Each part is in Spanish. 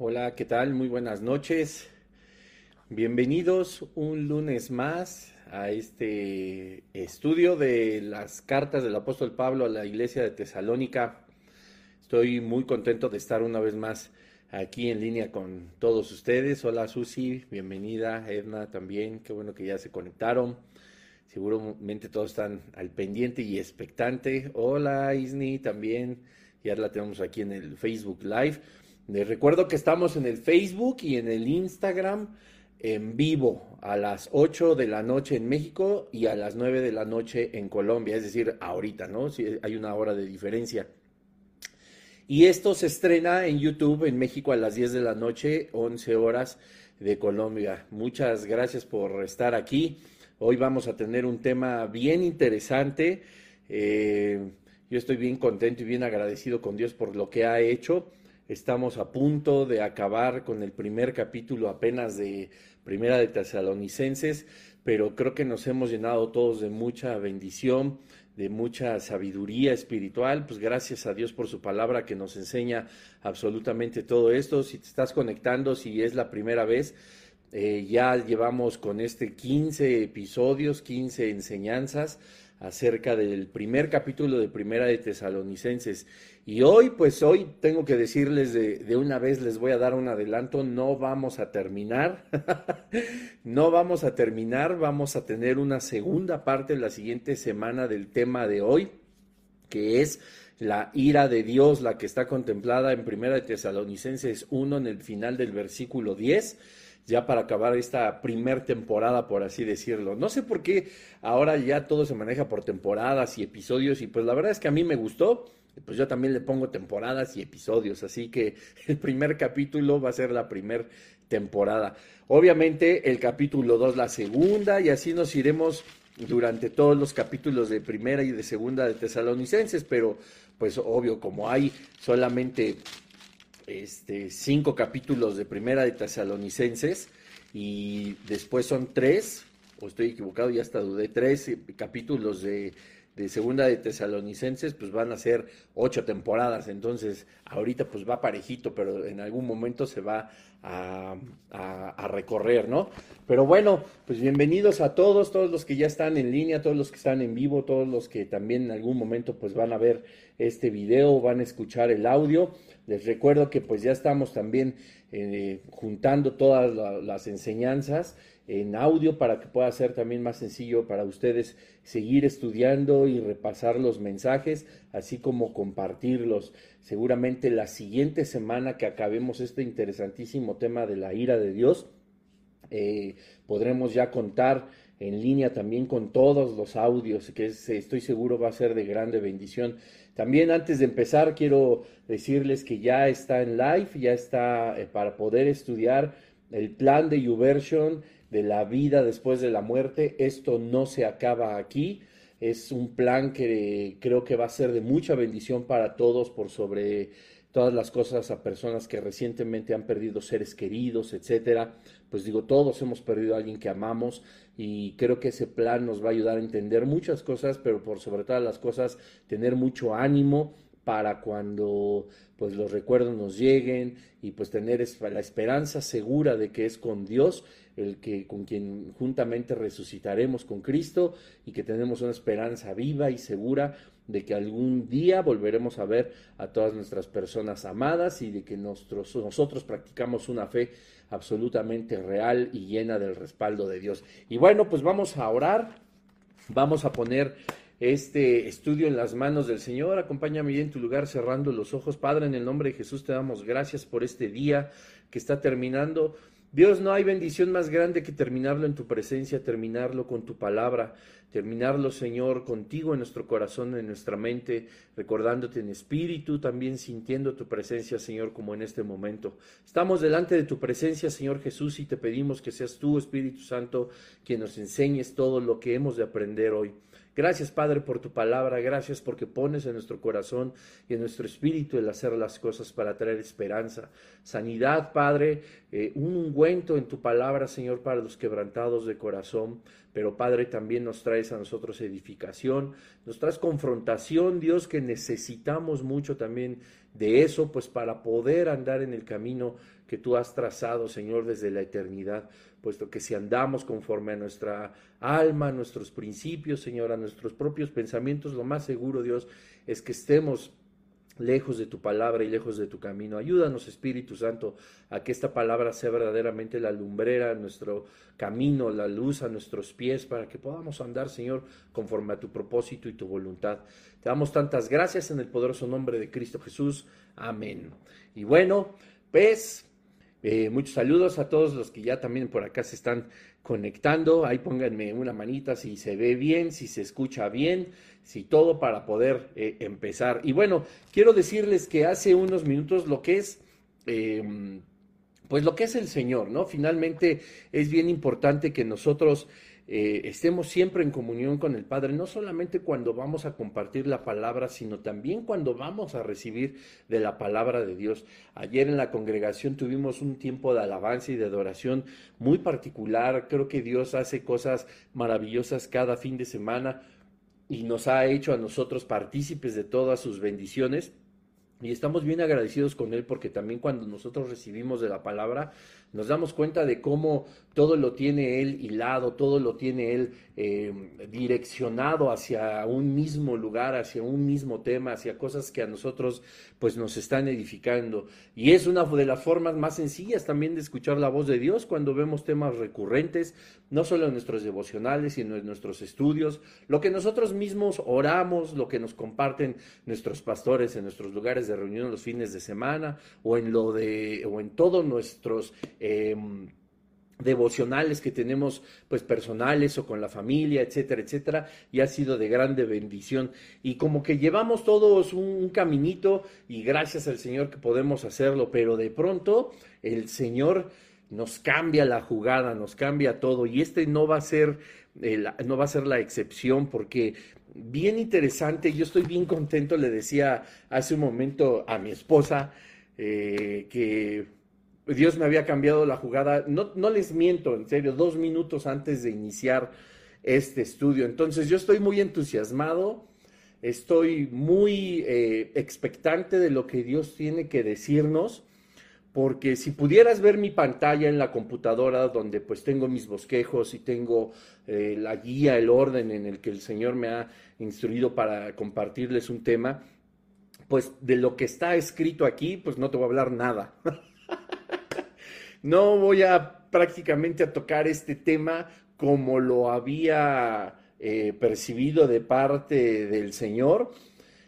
Hola, ¿qué tal? Muy buenas noches. Bienvenidos un lunes más a este estudio de las cartas del apóstol Pablo a la iglesia de Tesalónica. Estoy muy contento de estar una vez más aquí en línea con todos ustedes. Hola Susi, bienvenida. Edna también, qué bueno que ya se conectaron. Seguramente todos están al pendiente y expectante. Hola Isni también, ya la tenemos aquí en el Facebook Live. Les recuerdo que estamos en el Facebook y en el Instagram en vivo a las 8 de la noche en México y a las 9 de la noche en Colombia, es decir, ahorita, ¿no? Si hay una hora de diferencia. Y esto se estrena en YouTube en México a las 10 de la noche, 11 horas de Colombia. Muchas gracias por estar aquí. Hoy vamos a tener un tema bien interesante. Eh, yo estoy bien contento y bien agradecido con Dios por lo que ha hecho. Estamos a punto de acabar con el primer capítulo apenas de Primera de Tesalonicenses, pero creo que nos hemos llenado todos de mucha bendición, de mucha sabiduría espiritual. Pues gracias a Dios por su palabra que nos enseña absolutamente todo esto. Si te estás conectando, si es la primera vez, eh, ya llevamos con este 15 episodios, 15 enseñanzas acerca del primer capítulo de Primera de Tesalonicenses. Y hoy, pues hoy tengo que decirles de, de, una vez, les voy a dar un adelanto, no vamos a terminar, no vamos a terminar, vamos a tener una segunda parte la siguiente semana del tema de hoy, que es la ira de Dios, la que está contemplada en Primera de Tesalonicenses 1 en el final del versículo 10 ya para acabar esta primer temporada, por así decirlo. No sé por qué ahora ya todo se maneja por temporadas y episodios y pues la verdad es que a mí me gustó. Pues yo también le pongo temporadas y episodios, así que el primer capítulo va a ser la primera temporada. Obviamente el capítulo 2 la segunda y así nos iremos durante todos los capítulos de primera y de segunda de Tesalonicenses, pero pues obvio, como hay solamente este, cinco capítulos de Primera de Tesalonicenses y después son tres, o estoy equivocado, ya hasta dudé, tres capítulos de, de Segunda de Tesalonicenses, pues van a ser ocho temporadas, entonces ahorita pues va parejito, pero en algún momento se va a, a, recorrer, ¿no? Pero bueno, pues bienvenidos a todos, todos los que ya están en línea, todos los que están en vivo, todos los que también en algún momento pues van a ver este video, van a escuchar el audio. Les recuerdo que pues ya estamos también eh, juntando todas las enseñanzas en audio para que pueda ser también más sencillo para ustedes seguir estudiando y repasar los mensajes, así como compartirlos. Seguramente la siguiente semana que acabemos este interesantísimo tema de la ira de Dios, eh, podremos ya contar en línea también con todos los audios, que estoy seguro va a ser de grande bendición. También antes de empezar, quiero decirles que ya está en live, ya está eh, para poder estudiar el plan de YouVersion de la vida después de la muerte. Esto no se acaba aquí. Es un plan que creo que va a ser de mucha bendición para todos por sobre todas las cosas a personas que recientemente han perdido seres queridos, etcétera. Pues digo, todos hemos perdido a alguien que amamos y creo que ese plan nos va a ayudar a entender muchas cosas, pero por sobre todas las cosas tener mucho ánimo para cuando pues los recuerdos nos lleguen y pues tener la esperanza segura de que es con Dios el que con quien juntamente resucitaremos con Cristo y que tenemos una esperanza viva y segura de que algún día volveremos a ver a todas nuestras personas amadas y de que nosotros, nosotros practicamos una fe absolutamente real y llena del respaldo de Dios. Y bueno, pues vamos a orar, vamos a poner este estudio en las manos del Señor. Acompáñame en tu lugar cerrando los ojos. Padre, en el nombre de Jesús te damos gracias por este día que está terminando. Dios, no hay bendición más grande que terminarlo en tu presencia, terminarlo con tu palabra, terminarlo, Señor, contigo en nuestro corazón, en nuestra mente, recordándote en espíritu, también sintiendo tu presencia, Señor, como en este momento. Estamos delante de tu presencia, Señor Jesús, y te pedimos que seas tú, Espíritu Santo, quien nos enseñes todo lo que hemos de aprender hoy. Gracias, Padre, por tu palabra. Gracias porque pones en nuestro corazón y en nuestro espíritu el hacer las cosas para traer esperanza, sanidad, Padre, eh, un ungüento en tu palabra, Señor, para los quebrantados de corazón. Pero, Padre, también nos traes a nosotros edificación, nos traes confrontación, Dios, que necesitamos mucho también de eso, pues para poder andar en el camino que tú has trazado, Señor, desde la eternidad puesto que si andamos conforme a nuestra alma, a nuestros principios, Señor, a nuestros propios pensamientos, lo más seguro, Dios, es que estemos lejos de tu palabra y lejos de tu camino. Ayúdanos, Espíritu Santo, a que esta palabra sea verdaderamente la lumbrera a nuestro camino, la luz a nuestros pies, para que podamos andar, Señor, conforme a tu propósito y tu voluntad. Te damos tantas gracias en el poderoso nombre de Cristo Jesús. Amén. Y bueno, pues eh, muchos saludos a todos los que ya también por acá se están conectando. Ahí pónganme una manita si se ve bien, si se escucha bien, si todo para poder eh, empezar. Y bueno, quiero decirles que hace unos minutos lo que es... Em, pues lo que es el Señor, ¿no? Finalmente es bien importante que nosotros eh, estemos siempre en comunión con el Padre, no solamente cuando vamos a compartir la palabra, sino también cuando vamos a recibir de la palabra de Dios. Ayer en la congregación tuvimos un tiempo de alabanza y de adoración muy particular. Creo que Dios hace cosas maravillosas cada fin de semana y nos ha hecho a nosotros partícipes de todas sus bendiciones. Y estamos bien agradecidos con Él porque también cuando nosotros recibimos de la palabra, nos damos cuenta de cómo todo lo tiene Él hilado, todo lo tiene Él eh, direccionado hacia un mismo lugar, hacia un mismo tema, hacia cosas que a nosotros pues nos están edificando. Y es una de las formas más sencillas también de escuchar la voz de Dios cuando vemos temas recurrentes, no solo en nuestros devocionales, sino en nuestros estudios, lo que nosotros mismos oramos, lo que nos comparten nuestros pastores en nuestros lugares de reunión los fines de semana o en lo de o en todos nuestros em, devocionales que tenemos pues personales o con la familia, etcétera, etcétera, y ha sido de grande bendición. Y como que llevamos todos un, caminito y gracias al Señor que podemos hacerlo, pero de pronto el Señor nos cambia la jugada, nos cambia todo y este no va a ser no va a ser la excepción porque bien interesante, yo estoy bien contento, le decía hace un momento a mi esposa eh, que Dios me había cambiado la jugada, no, les miento, en serio, dos minutos antes de iniciar este estudio. Entonces yo estoy muy entusiasmado, estoy muy eh, expectante de lo que Dios tiene que decirnos, porque si pudieras ver mi pantalla en la computadora donde pues tengo mis bosquejos y tengo eh, la guía, el orden en el que el Señor me ha instruido para compartirles un tema, pues de lo que está escrito aquí, pues no te voy a hablar nada. No voy a prácticamente a tocar este tema como lo había eh, percibido de parte del Señor,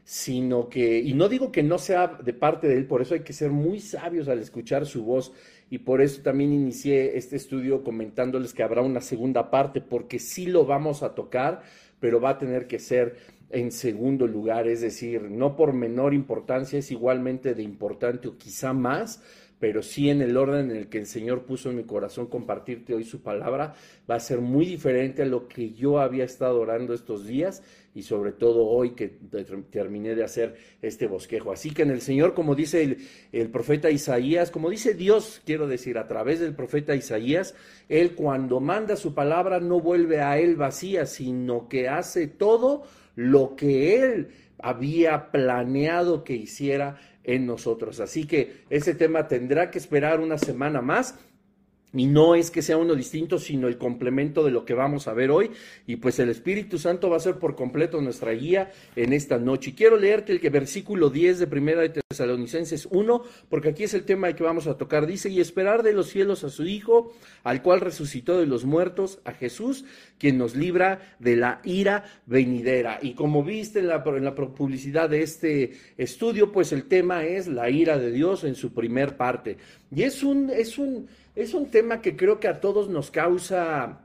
sino que, y no digo que no sea de parte de Él, por eso hay que ser muy sabios al escuchar su voz, y por eso también inicié este estudio comentándoles que habrá una segunda parte, porque sí lo vamos a tocar, pero va a tener que ser en segundo lugar, es decir, no por menor importancia, es igualmente de importante o quizá más, pero sí en el orden en el que el Señor puso en mi corazón compartirte hoy su palabra, va a ser muy diferente a lo que yo había estado orando estos días y sobre todo hoy que terminé de hacer este bosquejo. Así que en el Señor, como dice el, profeta Isaías, como dice Dios, quiero decir, a través del profeta Isaías, Él cuando manda su palabra no vuelve a Él vacía, sino que hace todo lo que Él había planeado que hiciera en nosotros. Así que ese tema tendrá que esperar una semana más y no es que sea uno distinto, sino el complemento de lo que vamos a ver hoy. Y pues el Espíritu Santo va a ser por completo nuestra guía en esta noche. Y quiero leerte el que versículo 10 de Primera de Tesalonicenses 1, porque aquí es el tema que vamos a tocar. Dice, y esperar de los cielos a su Hijo, al cual resucitó de los muertos, a Jesús, quien nos libra de la ira venidera. Y como viste en la, en la publicidad de este estudio, pues el tema es la ira de Dios en su primer parte. Y es un, es un, es un tema que creo que a todos nos causa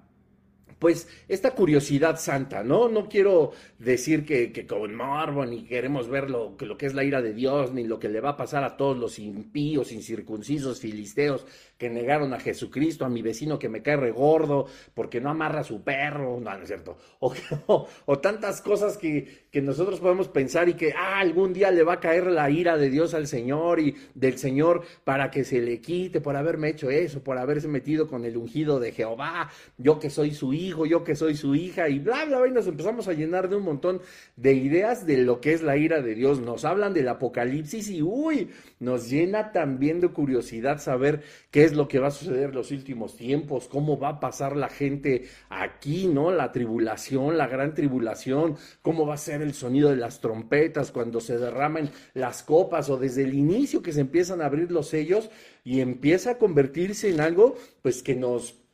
pues esta curiosidad santa, ¿no? No quiero decir que, que con morbo ni queremos ver lo que, lo que es la ira de Dios, ni lo que le va a pasar a todos los impíos, incircuncisos, filisteos que negaron a Jesucristo, a mi vecino que me cae regordo porque no amarra a su perro, no, no es cierto, o, o, tantas cosas que, que, nosotros podemos pensar y que ah, algún día le va a caer la ira de Dios al Señor y del Señor para que se le quite por haberme hecho eso, por haberse metido con el ungido de Jehová, yo que soy su hijo, yo que soy su hija y bla, bla, bla, y nos empezamos a llenar de un montón de ideas de lo que es la ira de Dios. Nos hablan del apocalipsis y uy, nos llena también de curiosidad saber qué es lo que va a suceder en los últimos tiempos, cómo va a pasar la gente aquí, ¿no? La tribulación, la gran tribulación, cómo va a ser el sonido de las trompetas cuando se derramen las copas o desde el inicio que se empiezan a abrir los sellos y empieza a convertirse en algo pues que nos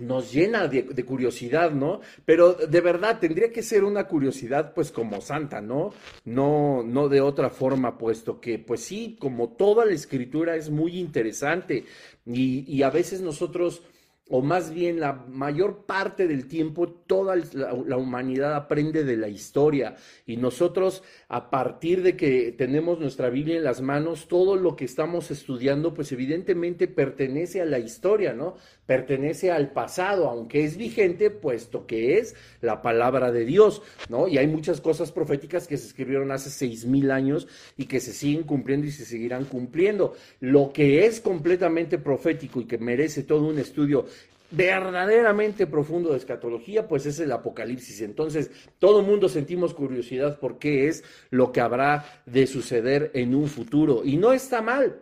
nos llena de, curiosidad, ¿no? Pero de verdad tendría que ser una curiosidad, pues como santa, ¿no? No, no de otra forma, puesto que, pues sí, como toda la escritura es muy interesante y, y a veces nosotros o más bien la mayor parte del tiempo, toda la, humanidad aprende de la historia y nosotros a partir de que tenemos nuestra Biblia en las manos, todo lo que estamos estudiando, pues evidentemente pertenece a la historia, ¿no? Pertenece al pasado, aunque es vigente, puesto que es la palabra de Dios, ¿no? Y hay muchas cosas proféticas que se escribieron hace seis mil años y que se siguen cumpliendo y se seguirán cumpliendo. Lo que es completamente profético y que merece todo un estudio verdaderamente profundo de escatología, pues es el Apocalipsis. Entonces, todo mundo sentimos curiosidad por qué es lo que habrá de suceder en un futuro. Y no está mal,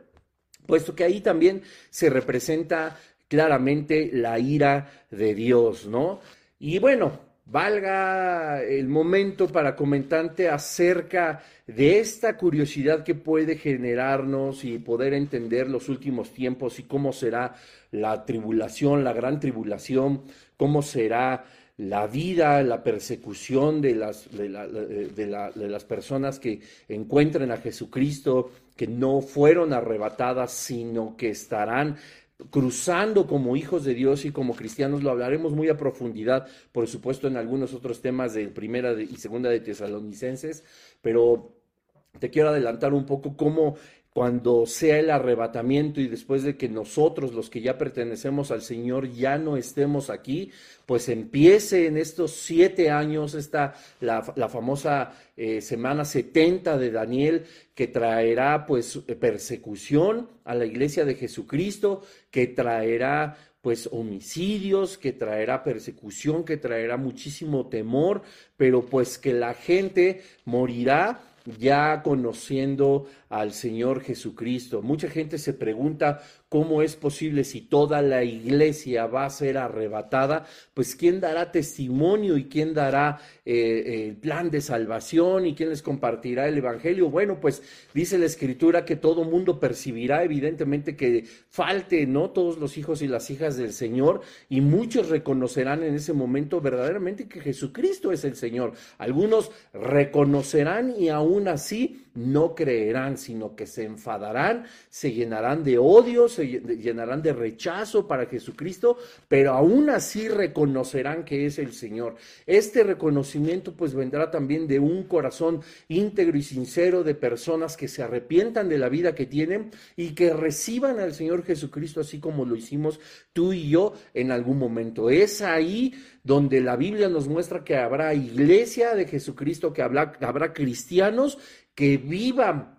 puesto que ahí también se representa claramente la ira de Dios, ¿no? Y bueno, valga el momento para comentarte acerca de esta curiosidad que puede generarnos y poder entender los últimos tiempos y cómo será la tribulación, la gran tribulación, cómo será la vida, la persecución de las, de, las personas que encuentren a Jesucristo, que no fueron arrebatadas, sino que estarán cruzando como hijos de Dios y como cristianos, lo hablaremos muy a profundidad, por supuesto, en algunos otros temas de primera y segunda de Tesalonicenses, pero te quiero adelantar un poco cómo cuando sea el arrebatamiento y después de que nosotros, los que ya pertenecemos al Señor, ya no estemos aquí, pues empiece en estos siete años esta, la, famosa eh, semana 70 de Daniel, que traerá pues persecución a la iglesia de Jesucristo, que traerá pues homicidios, que traerá persecución, que traerá muchísimo temor, pero pues que la gente morirá ya conociendo al Señor Jesucristo. Mucha gente se pregunta ¿Cómo es posible si toda la iglesia va a ser arrebatada? Pues ¿quién dará testimonio y quién dará eh, el plan de salvación y quién les compartirá el Evangelio? Bueno, pues dice la Escritura que todo mundo percibirá evidentemente que falte, ¿no? Todos los hijos y las hijas del Señor y muchos reconocerán en ese momento verdaderamente que Jesucristo es el Señor. Algunos reconocerán y aún así no creerán, sino que se enfadarán, se llenarán de odio, se llenarán de rechazo para Jesucristo, pero aún así reconocerán que es el Señor. Este reconocimiento pues vendrá también de un corazón íntegro y sincero de personas que se arrepientan de la vida que tienen y que reciban al Señor Jesucristo así como lo hicimos tú y yo en algún momento. Es ahí donde la Biblia nos muestra que habrá iglesia de Jesucristo, que habrá, habrá cristianos que vivan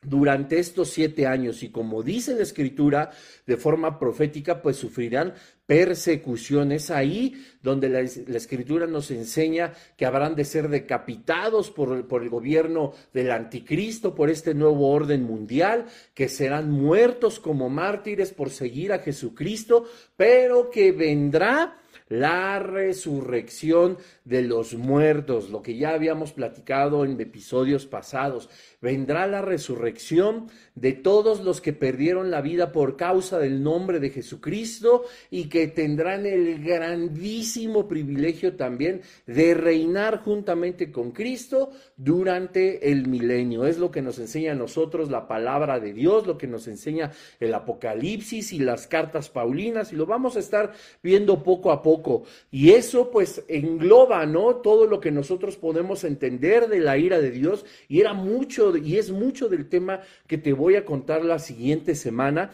durante estos siete años. Y como dice la escritura de forma profética, pues sufrirán persecuciones. Ahí donde la, escritura nos enseña que habrán de ser decapitados por, por el gobierno del anticristo, por este nuevo orden mundial, que serán muertos como mártires por seguir a Jesucristo, pero que vendrá la resurrección de los muertos, lo que ya habíamos platicado en episodios pasados. Vendrá la resurrección de todos los que perdieron la vida por causa del nombre de Jesucristo y que tendrán el grandísimo privilegio también de reinar juntamente con Cristo durante el milenio. Es lo que nos enseña a nosotros la palabra de Dios, lo que nos enseña el Apocalipsis y las cartas Paulinas y lo vamos a estar viendo poco a poco. Y eso pues engloba, ¿no? Todo lo que nosotros podemos entender de la ira de Dios. Y era mucho, y es mucho del tema que te voy a contar la siguiente semana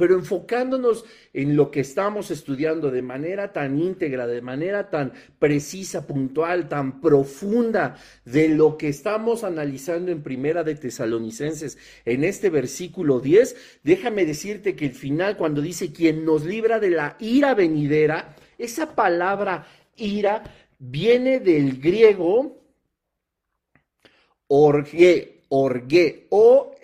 pero enfocándonos en lo que estamos estudiando de manera tan íntegra, de manera tan precisa, puntual, tan profunda, de lo que estamos analizando en Primera de Tesalonicenses, en este versículo 10, déjame decirte que el final, cuando dice quien nos libra de la ira venidera, esa palabra ira viene del griego orge, orge, O-R-G-E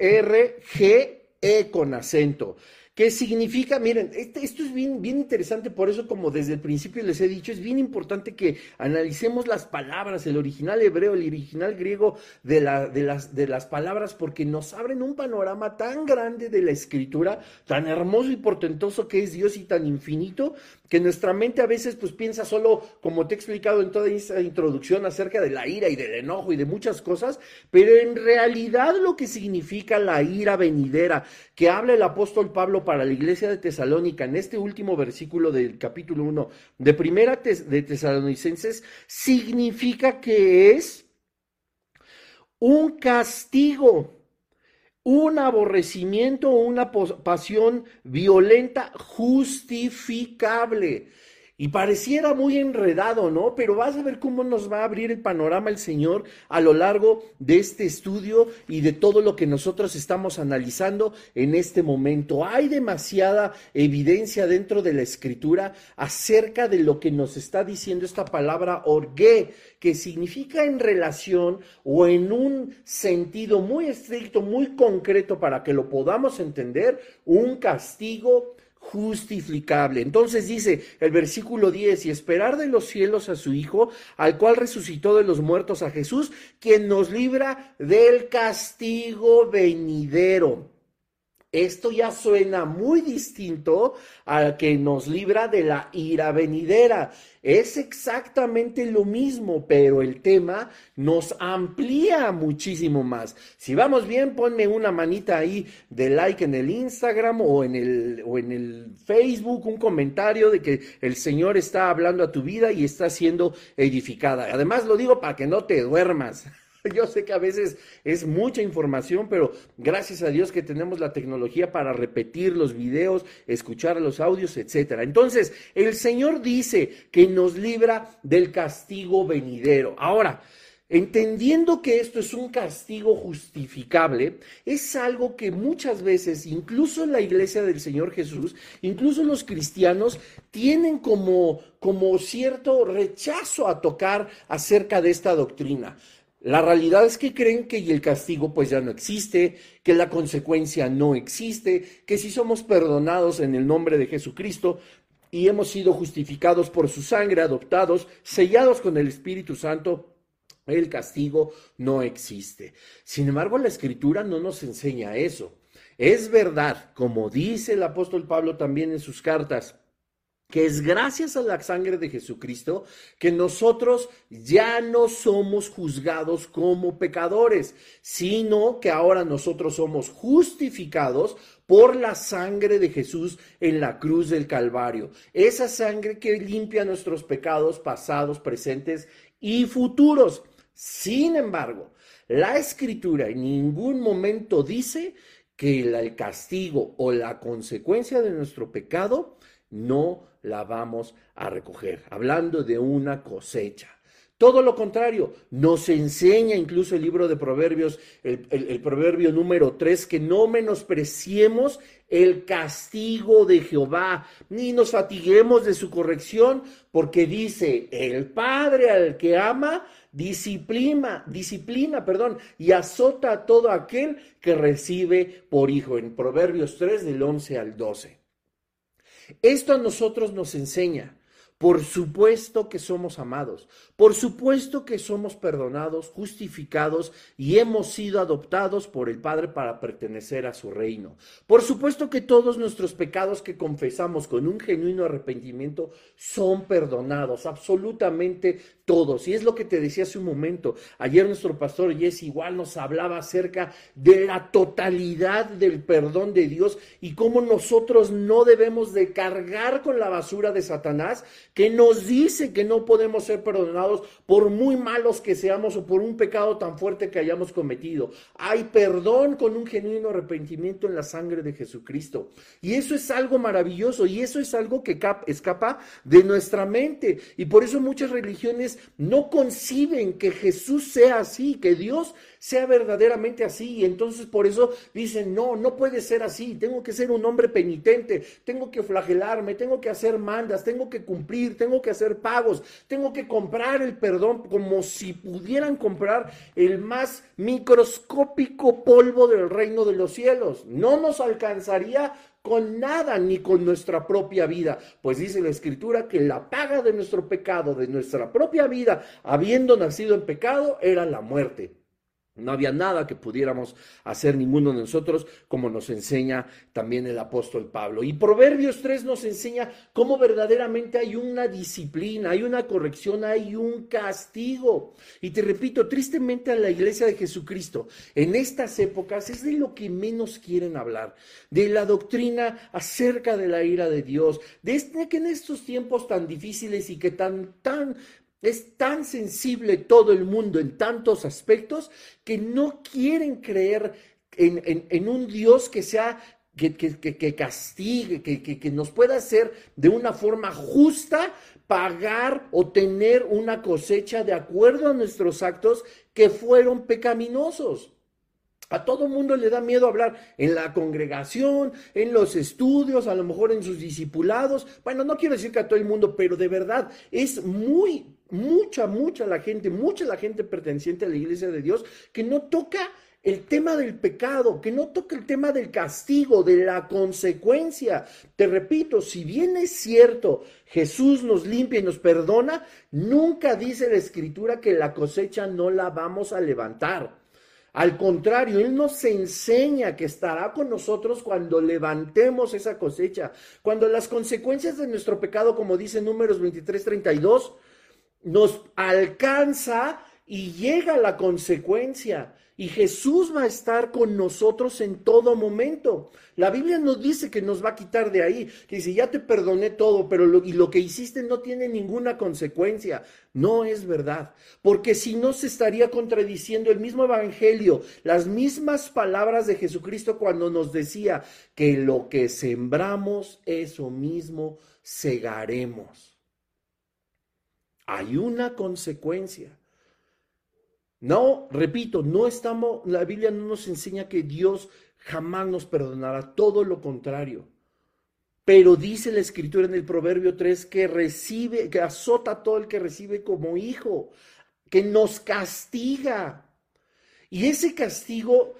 con acento. ¿Qué significa? Miren, este, esto es bien, interesante, por eso como desde el principio les he dicho, es bien importante que analicemos las palabras, el original hebreo, el original griego de, la, de, las, palabras, porque nos abren un panorama tan grande de la escritura, tan hermoso y portentoso que es Dios y tan infinito, que nuestra mente a veces pues piensa solo, como te he explicado en toda esta introducción, acerca de la ira y del enojo y de muchas cosas, pero en realidad lo que significa la ira venidera, que habla el apóstol Pablo para la iglesia de Tesalónica en este último versículo del capítulo 1 de Primera de Tesalonicenses significa que es un castigo, un aborrecimiento, una pasión violenta justificable. Y pareciera muy enredado, ¿no? Pero vas a ver cómo nos va a abrir el panorama el Señor a lo largo de este estudio y de todo lo que nosotros estamos analizando en este momento. Hay demasiada evidencia dentro de la escritura acerca de lo que nos está diciendo esta palabra orgue, que significa en relación o en un sentido muy estricto, muy concreto para que lo podamos entender, un castigo justificable. Entonces dice el versículo 10, y esperar de los cielos a su Hijo, al cual resucitó de los muertos a Jesús, quien nos libra del castigo venidero. Esto ya suena muy distinto al que nos libra de la ira venidera. Es exactamente lo mismo, pero el tema nos amplía muchísimo más. Si vamos bien, ponme una manita ahí de like en el Instagram o en el, o en el Facebook, un comentario de que el Señor está hablando a tu vida y está siendo edificada. Además lo digo para que no te duermas. Yo sé que a veces es mucha información, pero gracias a Dios que tenemos la tecnología para repetir los videos, escuchar los audios, etcétera. Entonces, el Señor dice que nos libra del castigo venidero. Ahora, Entendiendo que esto es un castigo justificable, es algo que muchas veces, incluso en la iglesia del Señor Jesús, incluso los cristianos, tienen como, como cierto rechazo a tocar acerca de esta doctrina. La realidad es que creen que el castigo pues ya no existe, que la consecuencia no existe, que si somos perdonados en el nombre de Jesucristo y hemos sido justificados por su sangre, adoptados, sellados con el Espíritu Santo, el castigo no existe. Sin embargo, la escritura no nos enseña eso. Es verdad, como dice el apóstol Pablo también en sus cartas, que es gracias a la sangre de Jesucristo que nosotros ya no somos juzgados como pecadores, sino que ahora nosotros somos justificados por la sangre de Jesús en la cruz del Calvario. Esa sangre que limpia nuestros pecados pasados, presentes y futuros. Sin embargo, la escritura en ningún momento dice que el castigo o la consecuencia de nuestro pecado no la vamos a recoger, hablando de una cosecha. Todo lo contrario, nos enseña incluso el libro de Proverbios, el, proverbio número 3, que no menospreciemos el castigo de Jehová, ni nos fatiguemos de su corrección, porque dice, el Padre al que ama, disciplina, disciplina, perdón, y azota a todo aquel que recibe por hijo, en Proverbios 3 del 11 al 12. Esto a nosotros nos enseña por supuesto que somos amados, por supuesto que somos perdonados, justificados y hemos sido adoptados por el Padre para pertenecer a su reino. Por supuesto que todos nuestros pecados que confesamos con un genuino arrepentimiento son perdonados, absolutamente todos. Y es lo que te decía hace un momento. Ayer nuestro pastor Jesse igual nos hablaba acerca de la totalidad del perdón de Dios y cómo nosotros no debemos de cargar con la basura de Satanás, que nos dice que no podemos ser perdonados por muy malos que seamos o por un pecado tan fuerte que hayamos cometido. Hay perdón con un genuino arrepentimiento en la sangre de Jesucristo. Y eso es algo maravilloso y eso es algo que escapa de nuestra mente. Y por eso muchas religiones no conciben que Jesús sea así, que Dios sea verdaderamente así. Y entonces por eso dicen, no, no puede ser así. Tengo que ser un hombre penitente, tengo que flagelarme, tengo que hacer mandas, tengo que cumplir, tengo que hacer pagos, tengo que comprar el perdón como si pudieran comprar el más microscópico polvo del reino de los cielos. No nos alcanzaría con nada ni con nuestra propia vida, pues dice la escritura que la paga de nuestro pecado, de nuestra propia vida, habiendo nacido en pecado, era la muerte. No había nada que pudiéramos hacer ninguno de nosotros, como nos enseña también el apóstol Pablo. Y Proverbios 3 nos enseña cómo verdaderamente hay una disciplina, hay una corrección, hay un castigo. Y te repito, tristemente a la iglesia de Jesucristo en estas épocas es de lo que menos quieren hablar, de la doctrina acerca de la ira de Dios, de este, que en estos tiempos tan difíciles y que tan, tan es tan sensible todo el mundo en tantos aspectos que no quieren creer en, un Dios que sea que, que, castigue, que, que, nos pueda hacer de una forma justa pagar o tener una cosecha de acuerdo a nuestros actos que fueron pecaminosos. A todo mundo le da miedo hablar en la congregación, en los estudios, a lo mejor en sus discipulados. Bueno, no quiero decir que a todo el mundo, pero de verdad es muy mucha, mucha la gente, mucha la gente perteneciente a la iglesia de Dios que no toca el tema del pecado, que no toca el tema del castigo, de la consecuencia. Te repito, si bien es cierto, Jesús nos limpia y nos perdona, nunca dice la escritura que la cosecha no la vamos a levantar. Al contrario, Él nos enseña que estará con nosotros cuando levantemos esa cosecha, cuando las consecuencias de nuestro pecado, como dice Números 23, 32, nos alcanza y llega la consecuencia. Y Jesús va a estar con nosotros en todo momento. La Biblia nos dice que nos va a quitar de ahí, que dice, ya te perdoné todo, pero lo, y lo que hiciste no tiene ninguna consecuencia. No es verdad, porque si no se estaría contradiciendo el mismo Evangelio, las mismas palabras de Jesucristo cuando nos decía que lo que sembramos, eso mismo segaremos hay una consecuencia. No, repito, no estamos, la Biblia no nos enseña que Dios jamás nos perdonará, todo lo contrario. Pero dice la escritura en el Proverbio 3 que recibe, que azota a todo el que recibe como hijo, que nos castiga. Y ese castigo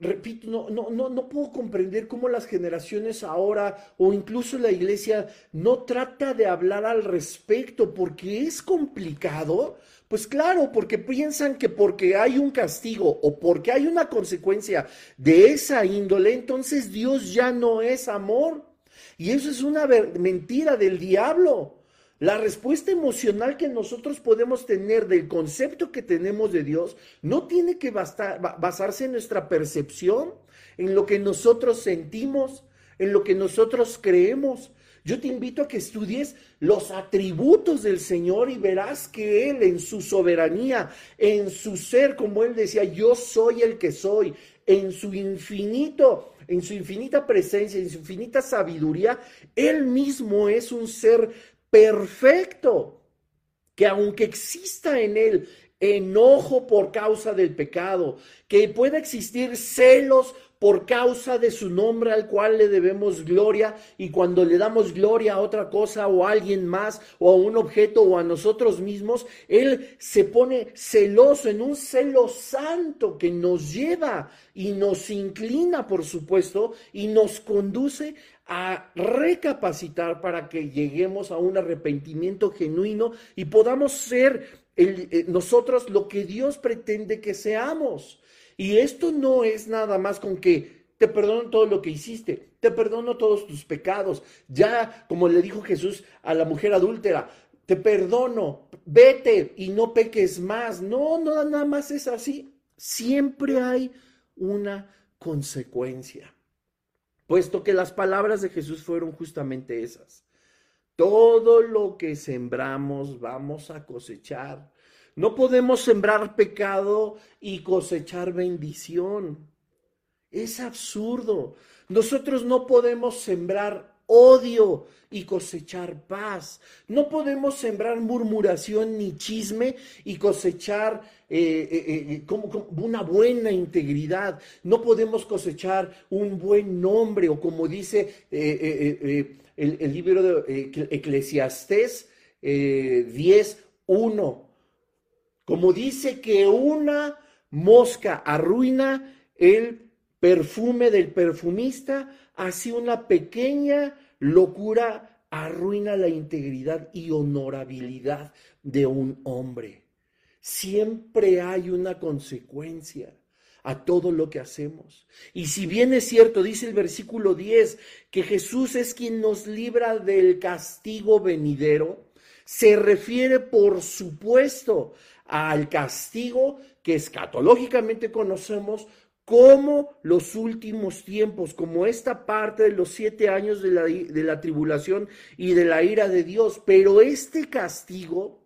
repito, no, no, no, no puedo comprender cómo las generaciones ahora o incluso la iglesia no trata de hablar al respecto porque es complicado. Pues claro, porque piensan que porque hay un castigo o porque hay una consecuencia de esa índole, entonces Dios ya no es amor. Y eso es una mentira del diablo. La respuesta emocional que nosotros podemos tener del concepto que tenemos de Dios no tiene que basarse en nuestra percepción, en lo que nosotros sentimos, en lo que nosotros creemos. Yo te invito a que estudies los atributos del Señor y verás que Él en su soberanía, en su ser, como Él decía, yo soy el que soy, en su infinito, en su infinita presencia, en su infinita sabiduría, Él mismo es un ser perfecto, que aunque exista en él enojo por causa del pecado, que pueda existir celos por causa de su nombre al cual le debemos gloria y cuando le damos gloria a otra cosa o a alguien más o a un objeto o a nosotros mismos, Él se pone celoso en un celo santo que nos lleva y nos inclina, por supuesto, y nos conduce a recapacitar para que lleguemos a un arrepentimiento genuino y podamos ser eh, nosotros lo que Dios pretende que seamos. Y esto no es nada más con que te perdono todo lo que hiciste, te perdono todos tus pecados. Ya, como le dijo Jesús a la mujer adúltera, te perdono, vete y no peques más. No, no, nada más es así. Siempre hay una consecuencia puesto que las palabras de Jesús fueron justamente esas. Todo lo que sembramos vamos a cosechar. No podemos sembrar pecado y cosechar bendición. Es absurdo. Nosotros no podemos sembrar odio y cosechar paz. No podemos sembrar murmuración ni chisme y cosechar eh, eh, eh, como, una buena integridad. No podemos cosechar un buen nombre o como dice el, libro de Eclesiastés 10.1. Como dice que una mosca arruina el perfume del perfumista, así una pequeña locura arruina la integridad y honorabilidad de un hombre. Siempre hay una consecuencia a todo lo que hacemos. Y si bien es cierto, dice el versículo 10, que Jesús es quien nos libra del castigo venidero, se refiere por supuesto al castigo que escatológicamente conocemos como los últimos tiempos, como esta parte de los siete años de la, de la, tribulación y de la ira de Dios. Pero este castigo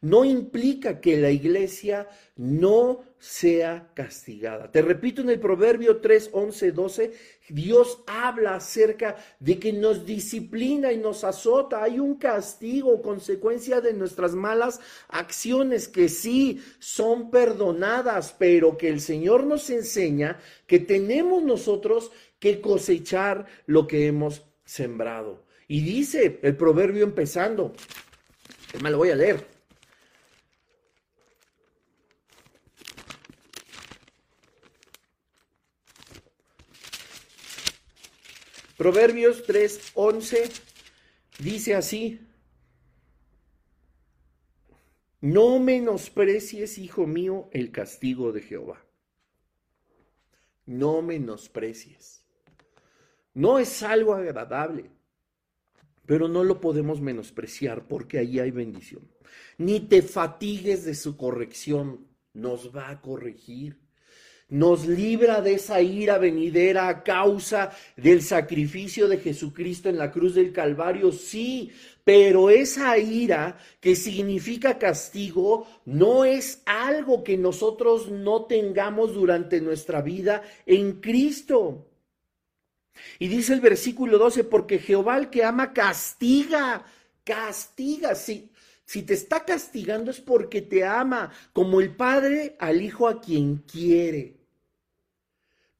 no implica que la iglesia no sea castigada. Te repito en el Proverbio 3, 11, 12, Dios habla acerca de que nos disciplina y nos azota. Hay un castigo, consecuencia de nuestras malas acciones que sí son perdonadas, pero que el Señor nos enseña que tenemos nosotros que cosechar lo que hemos sembrado. Y dice el proverbio empezando, me lo voy a leer. Proverbios 3:11 dice así, no menosprecies, hijo mío, el castigo de Jehová. No menosprecies. No es algo agradable, pero no lo podemos menospreciar porque ahí hay bendición. Ni te fatigues de su corrección, nos va a corregir nos libra de esa ira venidera a causa del sacrificio de Jesucristo en la cruz del Calvario, sí, pero esa ira que significa castigo no es algo que nosotros no tengamos durante nuestra vida en Cristo. Y dice el versículo 12, porque Jehová el que ama castiga, castiga, sí. Si te está castigando es porque te ama, como el Padre al Hijo a quien quiere.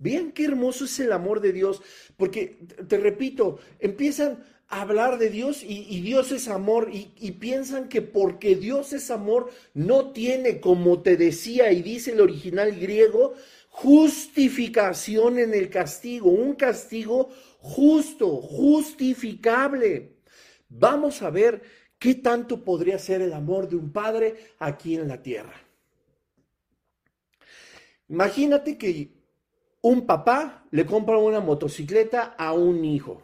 Vean qué hermoso es el amor de Dios, porque te repito, empiezan a hablar de Dios y, Dios es amor y, piensan que porque Dios es amor no tiene, como te decía y dice el original griego, justificación en el castigo, un castigo justo, justificable. Vamos a ver qué tanto podría ser el amor de un padre aquí en la tierra. Imagínate que un papá le compra una motocicleta a un hijo.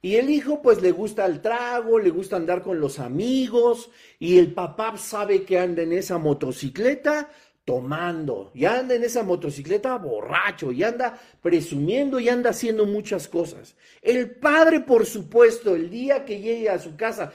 Y el hijo pues le gusta el trago, le gusta andar con los amigos y el papá sabe que anda en esa motocicleta tomando, y anda en esa motocicleta borracho, y anda presumiendo y anda haciendo muchas cosas. El padre, por supuesto, el día que llegue a su casa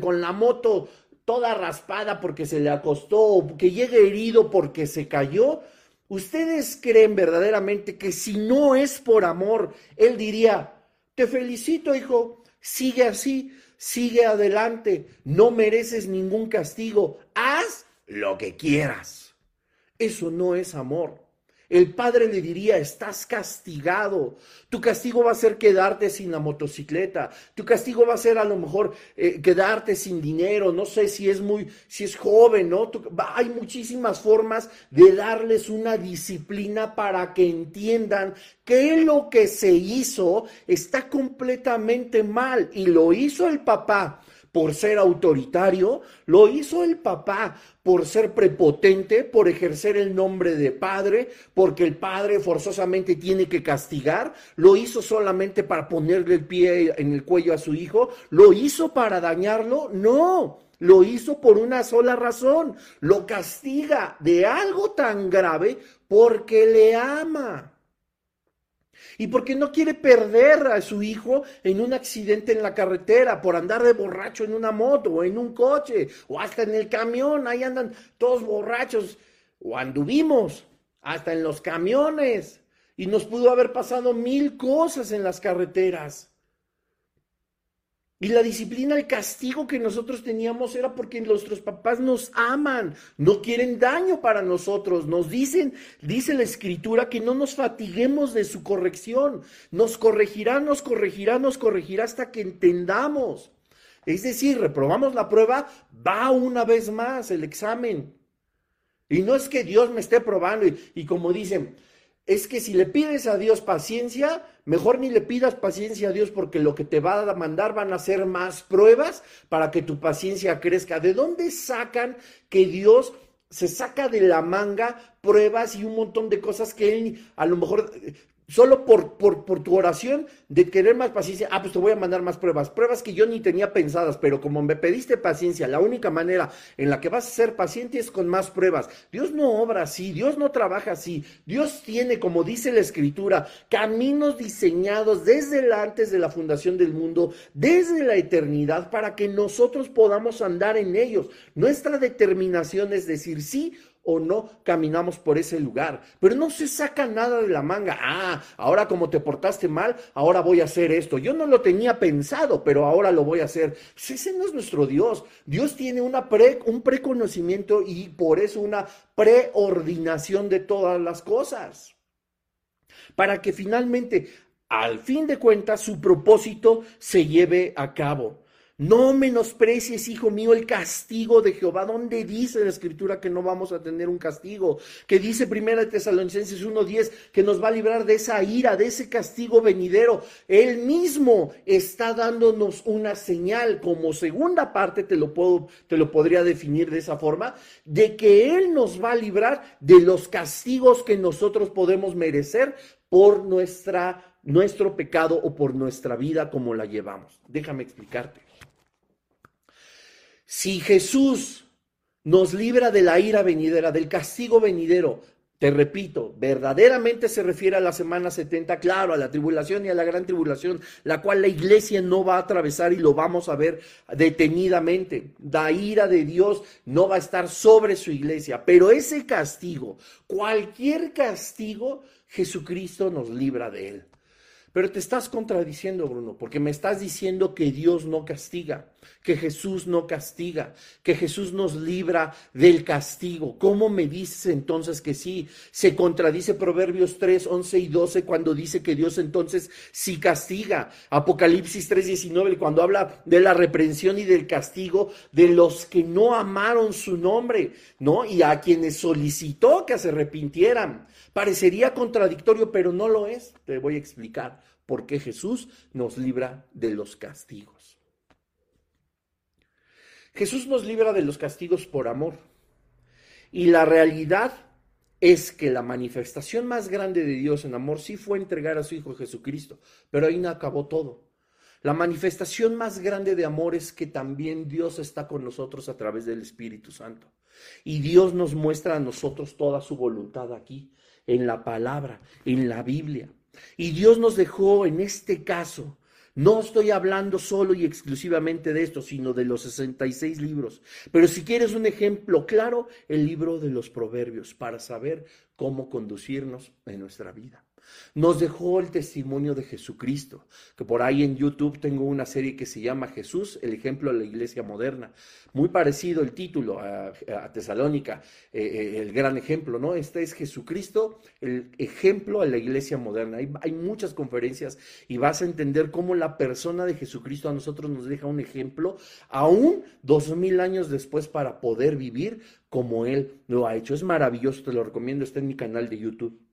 con la moto toda raspada porque se le acostó, o que llegue herido porque se cayó, ¿Ustedes creen verdaderamente que si no es por amor, Él diría, te felicito hijo, sigue así, sigue adelante, no mereces ningún castigo, haz lo que quieras? Eso no es amor. El padre le diría, estás castigado. Tu castigo va a ser quedarte sin la motocicleta. Tu castigo va a ser a lo mejor eh, quedarte sin dinero. No sé si es muy, si es joven, ¿no? hay muchísimas formas de darles una disciplina para que entiendan que lo que se hizo está completamente mal. Y lo hizo el papá por ser autoritario, lo hizo el papá por ser prepotente, por ejercer el nombre de padre, porque el padre forzosamente tiene que castigar, lo hizo solamente para ponerle el pie en el cuello a su hijo, lo hizo para dañarlo, no. Lo hizo por una sola razón. Lo castiga de algo tan grave porque le ama. Y porque no quiere perder a su hijo en un accidente en la carretera por andar de borracho en una moto o en un coche o hasta en el camión, ahí andan todos borrachos. O anduvimos hasta en los camiones. Y nos pudo haber pasado mil cosas en las carreteras. Y la disciplina, el castigo que nosotros teníamos era porque nuestros papás nos aman, no quieren daño para nosotros. Nos dicen, dice la escritura, que no nos fatiguemos de su corrección. Nos corregirá, nos corregirá, nos corregirá hasta que entendamos. Es decir, reprobamos la prueba, va una vez más el examen. Y no es que Dios me esté probando y, y como dicen, es que si le pides a Dios paciencia, mejor ni le pidas paciencia a Dios porque lo que te va a mandar van a ser más pruebas para que tu paciencia crezca. ¿De dónde sacan que Dios se saca de la manga pruebas y un montón de cosas que él a lo mejor Solo por, por, por, tu oración de querer más paciencia, ah, pues te voy a mandar más pruebas, pruebas que yo ni tenía pensadas, pero como me pediste paciencia, la única manera en la que vas a ser paciente es con más pruebas. Dios no obra así, Dios no trabaja así, Dios tiene, como dice la Escritura, caminos diseñados desde antes de la fundación del mundo, desde la eternidad, para que nosotros podamos andar en ellos. Nuestra determinación es decir sí o no caminamos por ese lugar. Pero no se saca nada de la manga. Ah, ahora como te portaste mal, ahora voy a hacer esto. Yo no lo tenía pensado, pero ahora lo voy a hacer. Pues ese no es nuestro Dios. Dios tiene una pre, un preconocimiento y por eso una preordinación de todas las cosas. Para que finalmente, al fin de cuentas, su propósito se lleve a cabo. No menosprecies, hijo mío, el castigo de Jehová. ¿Dónde dice la escritura que no vamos a tener un castigo? Que dice primera Tesalonicenses 1.10 que nos va a librar de esa ira, de ese castigo venidero. Él mismo está dándonos una señal, como segunda parte te lo puedo, te lo podría definir de esa forma, de que Él nos va a librar de los castigos que nosotros podemos merecer por nuestra, nuestro pecado o por nuestra vida como la llevamos. Déjame explicarte. Si Jesús nos libra de la ira venidera, del castigo venidero, te repito, verdaderamente se refiere a la semana 70, claro, a la tribulación y a la gran tribulación, la cual la iglesia no va a atravesar y lo vamos a ver detenidamente. La ira de Dios no va a estar sobre su iglesia, pero ese castigo, cualquier castigo, Jesucristo nos libra de él. Pero te estás contradiciendo, Bruno, porque me estás diciendo que Dios no castiga, que Jesús no castiga, que Jesús nos libra del castigo. ¿Cómo me dices entonces que sí? Se contradice Proverbios 3, 11 y 12 cuando dice que Dios entonces sí castiga. Apocalipsis 3, 19 cuando habla de la reprensión y del castigo de los que no amaron su nombre, ¿no? Y a quienes solicitó que se arrepintieran. Parecería contradictorio, pero no lo es. Te voy a explicar por qué Jesús nos libra de los castigos. Jesús nos libra de los castigos por amor. Y la realidad es que la manifestación más grande de Dios en amor sí fue entregar a su Hijo Jesucristo, pero ahí no acabó todo. La manifestación más grande de amor es que también Dios está con nosotros a través del Espíritu Santo. Y Dios nos muestra a nosotros toda su voluntad aquí en la palabra, en la Biblia. Y Dios nos dejó en este caso, no estoy hablando solo y exclusivamente de esto, sino de los 66 libros. Pero si quieres un ejemplo claro, el libro de los proverbios, para saber cómo conducirnos en nuestra vida. Nos dejó el testimonio de Jesucristo, que por ahí en YouTube tengo una serie que se llama Jesús, el ejemplo de la iglesia moderna. Muy parecido el título a, Tesalónica, eh, eh, el gran ejemplo, ¿no? Este es Jesucristo, el ejemplo a la iglesia moderna. Hay, hay muchas conferencias y vas a entender cómo la persona de Jesucristo a nosotros nos deja un ejemplo, aún dos mil años después, para poder vivir como Él lo ha hecho. Es maravilloso, te lo recomiendo, está en mi canal de YouTube.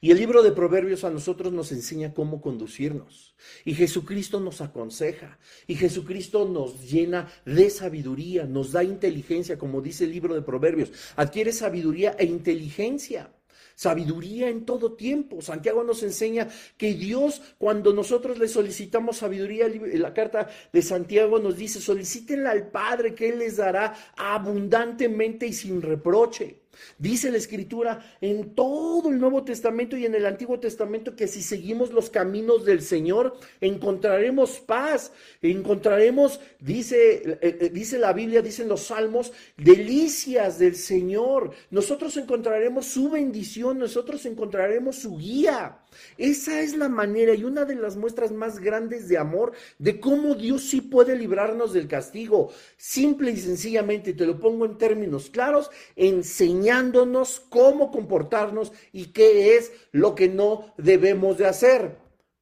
Y el libro de Proverbios a nosotros nos enseña cómo conducirnos. Y Jesucristo nos aconseja. Y Jesucristo nos llena de sabiduría, nos da inteligencia, como dice el libro de Proverbios. Adquiere sabiduría e inteligencia. Sabiduría en todo tiempo. Santiago nos enseña que Dios, cuando nosotros le solicitamos sabiduría, la carta de Santiago nos dice, solicítenla al Padre que Él les dará abundantemente y sin reproche. Dice la escritura en todo el Nuevo Testamento y en el Antiguo Testamento que si seguimos los caminos del Señor encontraremos paz, encontraremos, dice, eh, eh, dice la Biblia, dicen los salmos, delicias del Señor. Nosotros encontraremos su bendición, nosotros encontraremos su guía. Esa es la manera y una de las muestras más grandes de amor de cómo Dios sí puede librarnos del castigo. Simple y sencillamente, te lo pongo en términos claros, enseñándonos cómo comportarnos y qué es lo que no debemos de hacer.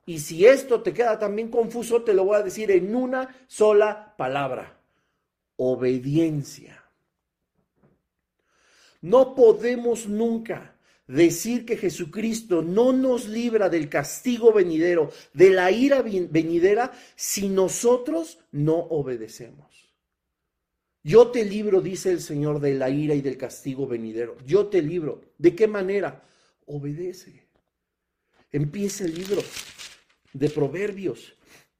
Y si esto te queda también confuso, te lo voy a decir en una sola palabra. Obediencia. No podemos nunca decir que Jesucristo no nos libra del castigo venidero, de la ira venidera, si nosotros no obedecemos. Yo te libro, dice el Señor, de la ira y del castigo venidero. Yo te libro. ¿De qué manera? Obedece. Empieza el libro de Proverbios.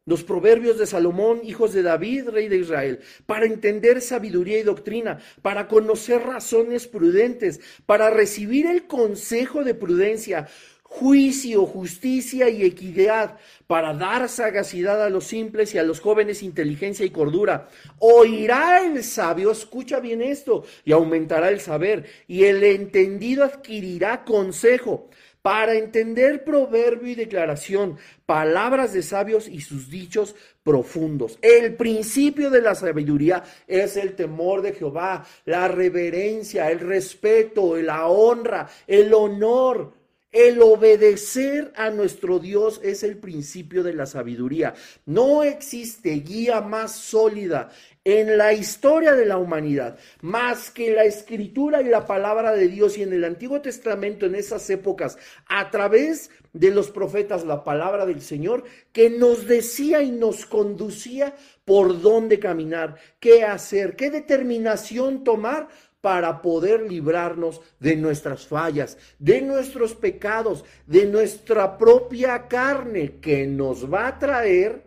Los proverbios de Salomón, hijos de David, rey de Israel, para entender sabiduría y doctrina, para conocer razones prudentes, para recibir el consejo de prudencia, juicio, justicia y equidad, para dar sagacidad a los simples y a los jóvenes inteligencia y cordura. Oirá el sabio, escucha bien esto, y aumentará el saber, y el entendido adquirirá consejo para entender proverbio y declaración, palabras de sabios y sus dichos profundos. El principio de la sabiduría es el temor de Jehová, la reverencia, el respeto, la honra, el honor. El obedecer a nuestro Dios es el principio de la sabiduría. No existe guía más sólida en la historia de la humanidad, más que la escritura y la palabra de Dios y en el Antiguo Testamento en esas épocas, a través de los profetas, la palabra del Señor, que nos decía y nos conducía por dónde caminar, qué hacer, qué determinación tomar para poder librarnos de nuestras fallas, de nuestros pecados, de nuestra propia carne que nos va a traer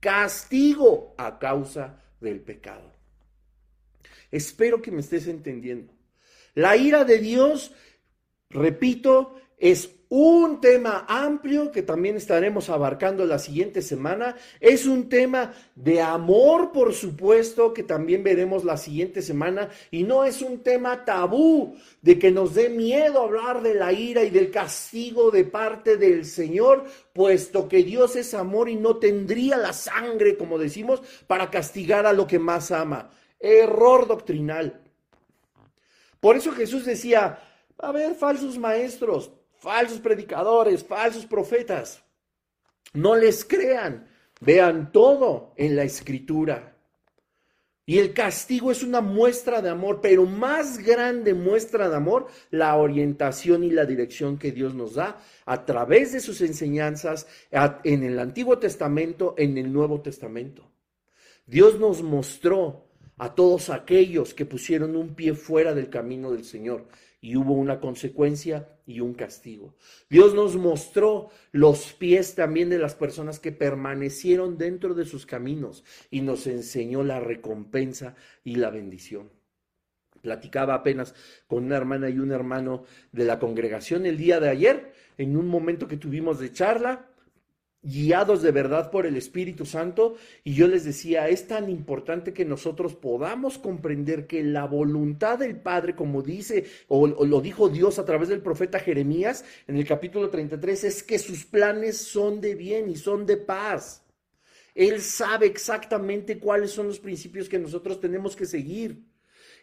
castigo a causa del pecado. Espero que me estés entendiendo. La ira de Dios, repito, es un tema amplio que también estaremos abarcando la siguiente semana. Es un tema de amor, por supuesto, que también veremos la siguiente semana. Y no es un tema tabú de que nos dé miedo hablar de la ira y del castigo de parte del Señor, puesto que Dios es amor y no tendría la sangre, como decimos, para castigar a lo que más ama. Error doctrinal. Por eso Jesús decía, a ver, falsos maestros, falsos predicadores, falsos profetas. No les crean, vean todo en la escritura. Y el castigo es una muestra de amor, pero más grande muestra de amor, la orientación y la dirección que Dios nos da a través de sus enseñanzas en el Antiguo Testamento, en el Nuevo Testamento. Dios nos mostró a todos aquellos que pusieron un pie fuera del camino del Señor y hubo una consecuencia y un castigo. Dios nos mostró los pies también de las personas que permanecieron dentro de sus caminos y nos enseñó la recompensa y la bendición. Platicaba apenas con una hermana y un hermano de la congregación el día de ayer, en un momento que tuvimos de charla, guiados de verdad por el Espíritu Santo. Y yo les decía, es tan importante que nosotros podamos comprender que la voluntad del Padre, como dice o, lo dijo Dios a través del profeta Jeremías en el capítulo 33, es que sus planes son de bien y son de paz. Él sabe exactamente cuáles son los principios que nosotros tenemos que seguir.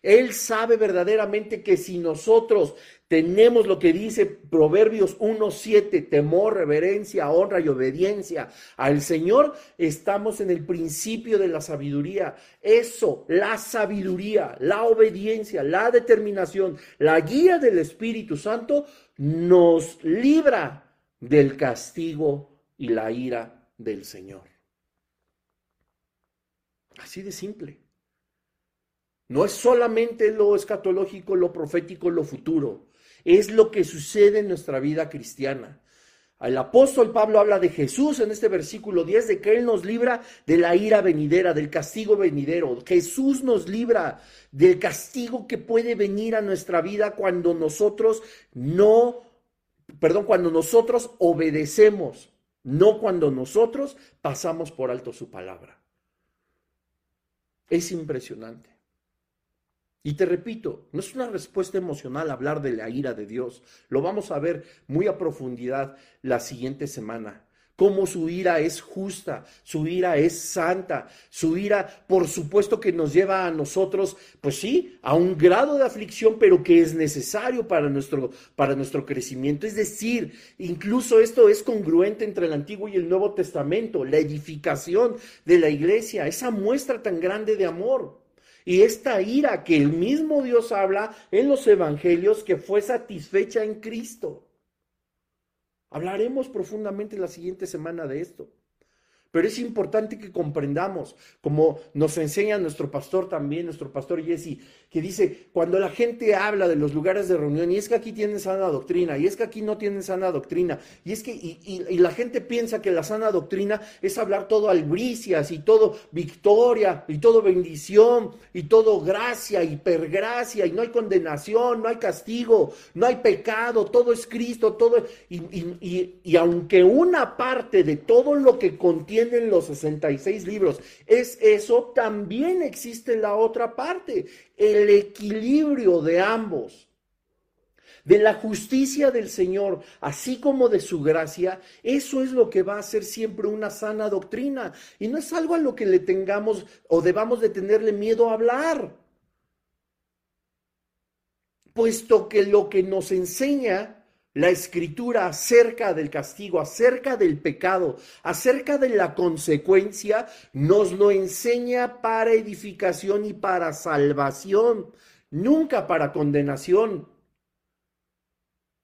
Él sabe verdaderamente que si nosotros tenemos lo que dice Proverbios 1.7, temor, reverencia, honra y obediencia al Señor, estamos en el principio de la sabiduría. Eso, la sabiduría, la obediencia, la determinación, la guía del Espíritu Santo nos libra del castigo y la ira del Señor. Así de simple. No es solamente lo escatológico, lo profético, lo futuro. Es lo que sucede en nuestra vida cristiana. El apóstol Pablo habla de Jesús en este versículo 10, de que Él nos libra de la ira venidera, del castigo venidero. Jesús nos libra del castigo que puede venir a nuestra vida cuando nosotros no, perdón, cuando nosotros obedecemos, no cuando nosotros pasamos por alto su palabra. Es impresionante. Y te repito, no es una respuesta emocional hablar de la ira de Dios. Lo vamos a ver muy a profundidad la siguiente semana. Cómo su ira es justa, su ira es santa, su ira, por supuesto que nos lleva a nosotros, pues sí, a un grado de aflicción, pero que es necesario para nuestro, para nuestro crecimiento. Es decir, incluso esto es congruente entre el Antiguo y el Nuevo Testamento, la edificación de la iglesia, esa muestra tan grande de amor. Y esta ira que el mismo Dios habla en los evangelios que fue satisfecha en Cristo. Hablaremos profundamente la siguiente semana de esto. Pero es importante que comprendamos, como nos enseña nuestro pastor también, nuestro pastor Jesse, que dice, cuando la gente habla de los lugares de reunión, y es que aquí tienen sana doctrina, y es que aquí no tienen sana doctrina, y es que, y, la gente piensa que la sana doctrina es hablar todo albricias, y todo victoria, y todo bendición, y todo gracia, hipergracia, y no hay condenación, no hay castigo, no hay pecado, todo es Cristo, todo, y, y aunque una parte de todo lo que contienen los 66 libros es eso, también existe la otra parte, el equilibrio de ambos, de la justicia del Señor, así como de su gracia, eso es lo que va a ser siempre una sana doctrina. Y no es algo a lo que le tengamos o debamos de tenerle miedo a hablar. Puesto que lo que nos enseña la escritura acerca del castigo, acerca del pecado, acerca de la consecuencia, nos lo enseña para edificación y para salvación, nunca para condenación.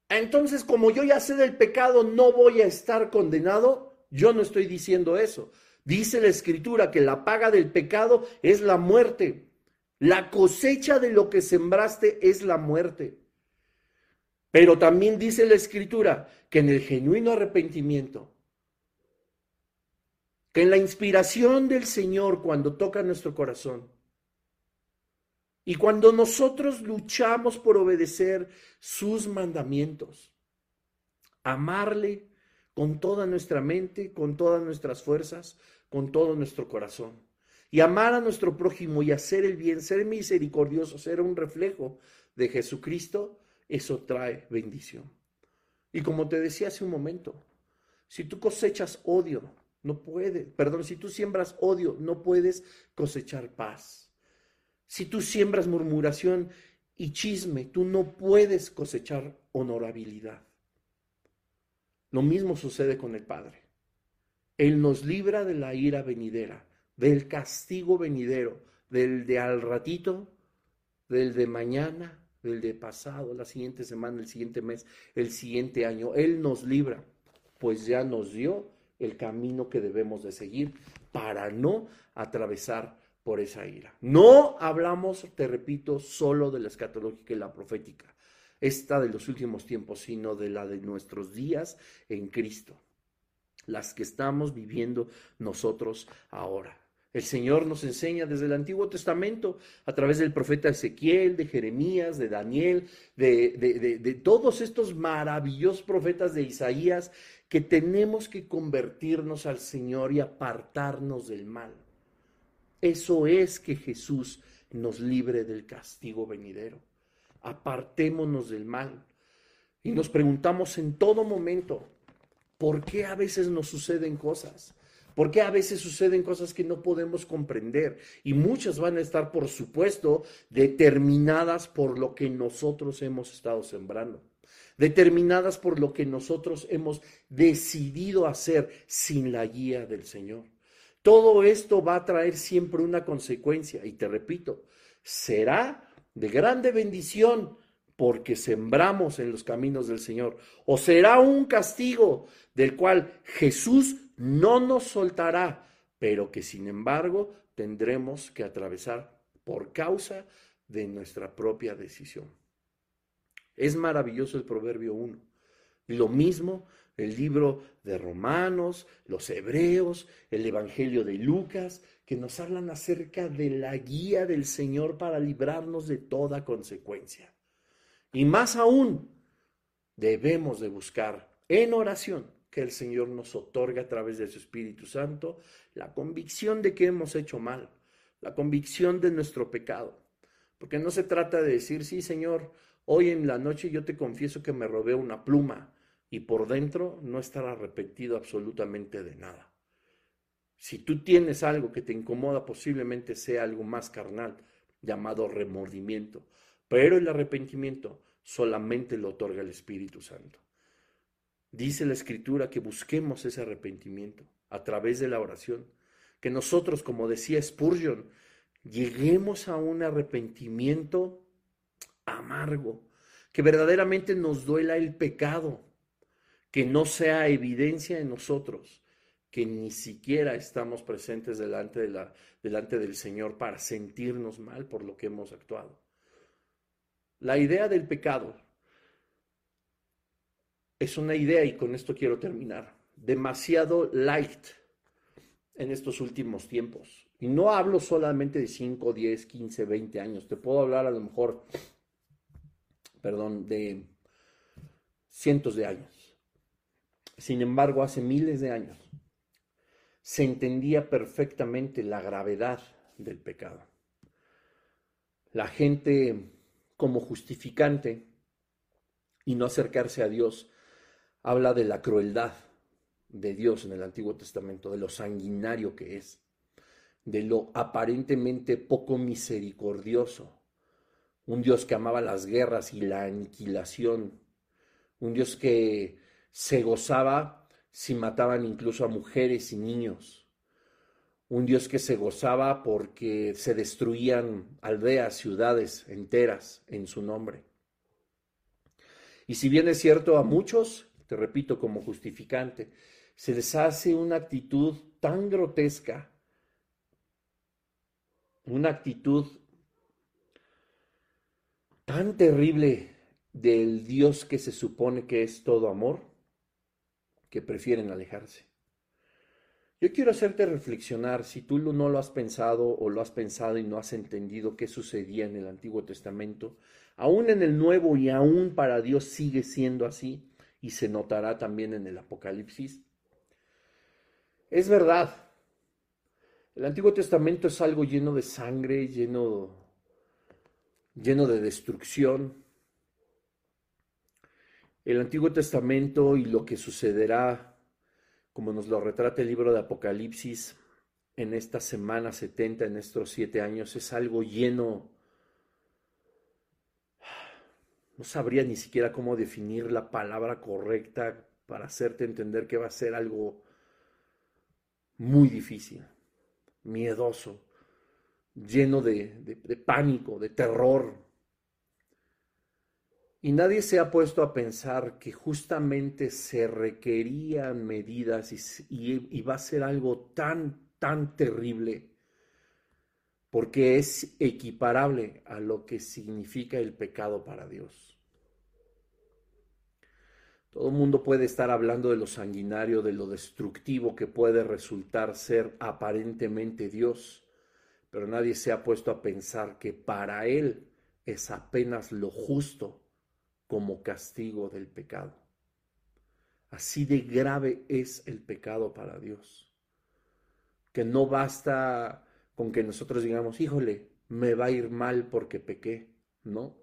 Entonces, como yo ya sé del pecado, no voy a estar condenado. Yo no estoy diciendo eso. Dice la escritura que la paga del pecado es la muerte. La cosecha de lo que sembraste es la muerte. Pero también dice la escritura que en el genuino arrepentimiento, que en la inspiración del Señor cuando toca nuestro corazón, y cuando nosotros luchamos por obedecer sus mandamientos, amarle con toda nuestra mente, con todas nuestras fuerzas, con todo nuestro corazón. Y amar a nuestro prójimo y hacer el bien, ser misericordioso, ser un reflejo de Jesucristo, eso trae bendición. Y como te decía hace un momento, si tú cosechas odio, no puedes, perdón, si tú siembras odio, no puedes cosechar paz. Si tú siembras murmuración y chisme, tú no puedes cosechar honorabilidad. Lo mismo sucede con el Padre. Él nos libra de la ira venidera, del castigo venidero, del de al ratito, del de mañana, el de pasado, la siguiente semana, el siguiente mes, el siguiente año. Él nos libra, pues ya nos dio el camino que debemos de seguir para no atravesar por esa ira. No hablamos, te repito, solo de la escatológica y la profética, esta de los últimos tiempos, sino de la de nuestros días en Cristo, las que estamos viviendo nosotros ahora. El Señor nos enseña desde el Antiguo Testamento, a través del profeta Ezequiel, de Jeremías, de Daniel, de, todos estos maravillosos profetas de Isaías, que tenemos que convertirnos al Señor y apartarnos del mal. Eso es que Jesús nos libre del castigo venidero. Apartémonos del mal. Y nos preguntamos en todo momento, ¿por qué a veces nos suceden cosas? Porque a veces suceden cosas que no podemos comprender y muchas van a estar, por supuesto, determinadas por lo que nosotros hemos estado sembrando, determinadas por lo que nosotros hemos decidido hacer sin la guía del Señor. Todo esto va a traer siempre una consecuencia y te repito, será de grande bendición porque sembramos en los caminos del Señor, o será un castigo del cual Jesús no nos soltará, pero que sin embargo tendremos que atravesar por causa de nuestra propia decisión. Es maravilloso el Proverbio 1, Y lo mismo el libro de Romanos, los Hebreos, el Evangelio de Lucas, que nos hablan acerca de la guía del Señor para librarnos de toda consecuencia. Y más aún, debemos de buscar en oración que el Señor nos otorgue a través de su Espíritu Santo la convicción de que hemos hecho mal, la convicción de nuestro pecado. Porque no se trata de decir, sí, Señor, hoy en la noche yo te confieso que me robé una pluma y por dentro no estar arrepentido absolutamente de nada. Si tú tienes algo que te incomoda, posiblemente sea algo más carnal, llamado remordimiento. Pero el arrepentimiento solamente lo otorga el Espíritu Santo. Dice la Escritura que busquemos ese arrepentimiento a través de la oración, que nosotros, como decía Spurgeon, lleguemos a un arrepentimiento amargo, que verdaderamente nos duela el pecado, que no sea evidencia en nosotros, que ni siquiera estamos presentes delante, de la, delante del Señor para sentirnos mal por lo que hemos actuado. La idea del pecado es una idea, y con esto quiero terminar, demasiado light en estos últimos tiempos. Y no hablo solamente de 5, 10, 15, 20 años. Te puedo hablar a lo mejor, perdón, de cientos de años. Sin embargo, hace miles de años se entendía perfectamente la gravedad del pecado. La gente como justificante y no acercarse a Dios habla de la crueldad de Dios en el Antiguo Testamento, de lo sanguinario que es, de lo aparentemente poco misericordioso. Un Dios que amaba las guerras y la aniquilación. Un Dios que se gozaba si mataban incluso a mujeres y niños. Un Dios que se gozaba porque se destruían aldeas, ciudades enteras en su nombre. Y si bien es cierto a muchos, te repito como justificante, se les hace una actitud tan grotesca, una actitud tan terrible del Dios que se supone que es todo amor, que prefieren alejarse. Yo quiero hacerte reflexionar, si tú no lo has pensado o lo has pensado y no has entendido qué sucedía en el Antiguo Testamento, aún en el Nuevo y aún para Dios sigue siendo así y se notará también en el Apocalipsis. Es verdad, el Antiguo Testamento es algo lleno de sangre, lleno, lleno de destrucción. El Antiguo Testamento y lo que sucederá como nos lo retrata el libro de Apocalipsis en esta semana 70, en estos siete años, es algo lleno, no sabría ni siquiera cómo definir la palabra correcta para hacerte entender que va a ser algo muy difícil, miedoso, lleno de, pánico, de terror, y nadie se ha puesto a pensar que justamente se requerían medidas y, va a ser algo tan, tan terrible, porque es equiparable a lo que significa el pecado para Dios. Todo el mundo puede estar hablando de lo sanguinario, de lo destructivo que puede resultar ser aparentemente Dios, pero nadie se ha puesto a pensar que para Él es apenas lo justo como castigo del pecado. Así de grave es el pecado para Dios, que no basta con que nosotros digamos, híjole, me va a ir mal porque pequé, ¿no?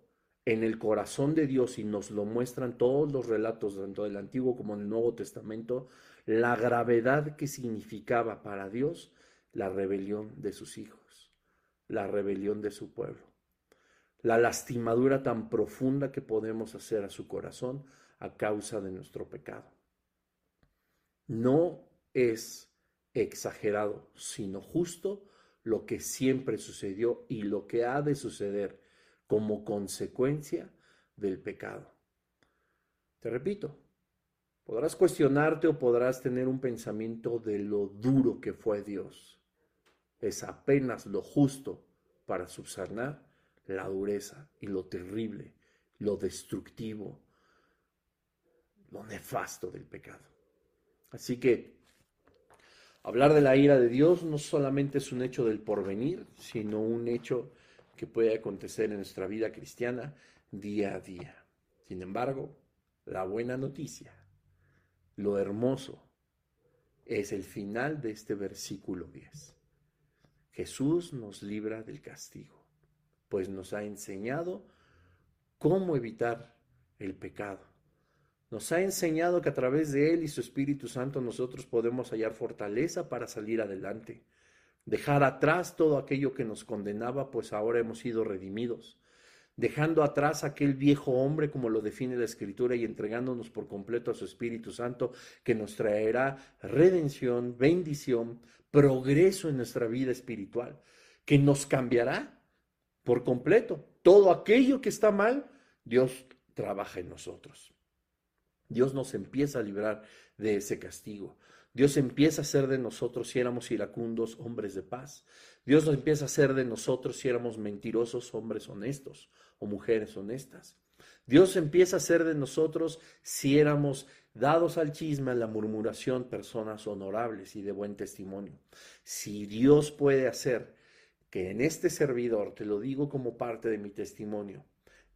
En el corazón de Dios, y nos lo muestran todos los relatos, tanto del Antiguo como del Nuevo Testamento, la gravedad que significaba para Dios la rebelión de sus hijos, la rebelión de su pueblo la lastimadura tan profunda que podemos hacer a su corazón a causa de nuestro pecado. No es exagerado, sino justo lo que siempre sucedió y lo que ha de suceder como consecuencia del pecado. Te repito, podrás cuestionarte o podrás tener un pensamiento de lo duro que fue Dios. Es apenas lo justo para subsanar la dureza y lo terrible, lo destructivo lo nefasto del pecado. Así que hablar de la ira de Dios no solamente es un hecho del porvenir, sino un hecho que puede acontecer en nuestra vida cristiana día a día. Sin embargo, la buena noticia, lo hermoso, es el final de este versículo 10. Jesús nos libra del castigo, pues nos ha enseñado cómo evitar el pecado. Nos ha enseñado que a través de Él y su Espíritu Santo nosotros podemos hallar fortaleza para salir adelante, dejar atrás todo aquello que nos condenaba, pues ahora hemos sido redimidos dejando atrás aquel viejo hombre como lo define la Escritura y entregándonos por completo a su Espíritu Santo que nos traerá redención, bendición, progreso en nuestra vida espiritual, que nos cambiará por completo. Todo aquello que está mal, Dios trabaja en nosotros. Dios nos empieza a librar de ese castigo. Dios empieza a hacer de nosotros, si éramos iracundos, hombres de paz. Dios nos empieza a hacer de nosotros, si éramos mentirosos, hombres honestos o mujeres honestas. Dios empieza a hacer de nosotros, si éramos dados al chisme, a la murmuración, personas honorables y de buen testimonio. Si Dios puede hacer que en este servidor, te lo digo como parte de mi testimonio,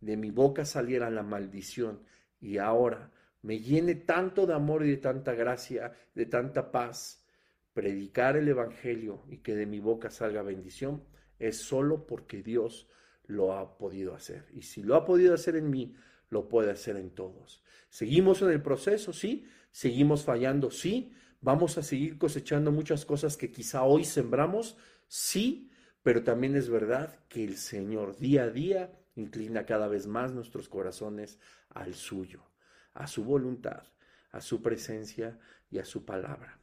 de mi boca saliera la maldición y ahora me llene tanto de amor y de tanta gracia, de tanta paz, predicar el Evangelio y que de mi boca salga bendición, es solo porque Dios lo ha podido hacer. Y si lo ha podido hacer en mí, lo puede hacer en todos. Seguimos en el proceso, sí, seguimos fallando, sí, vamos a seguir cosechando muchas cosas que quizá hoy sembramos, sí, pero también es verdad que el Señor día a día inclina cada vez más nuestros corazones al suyo a su voluntad, a su presencia y a su palabra.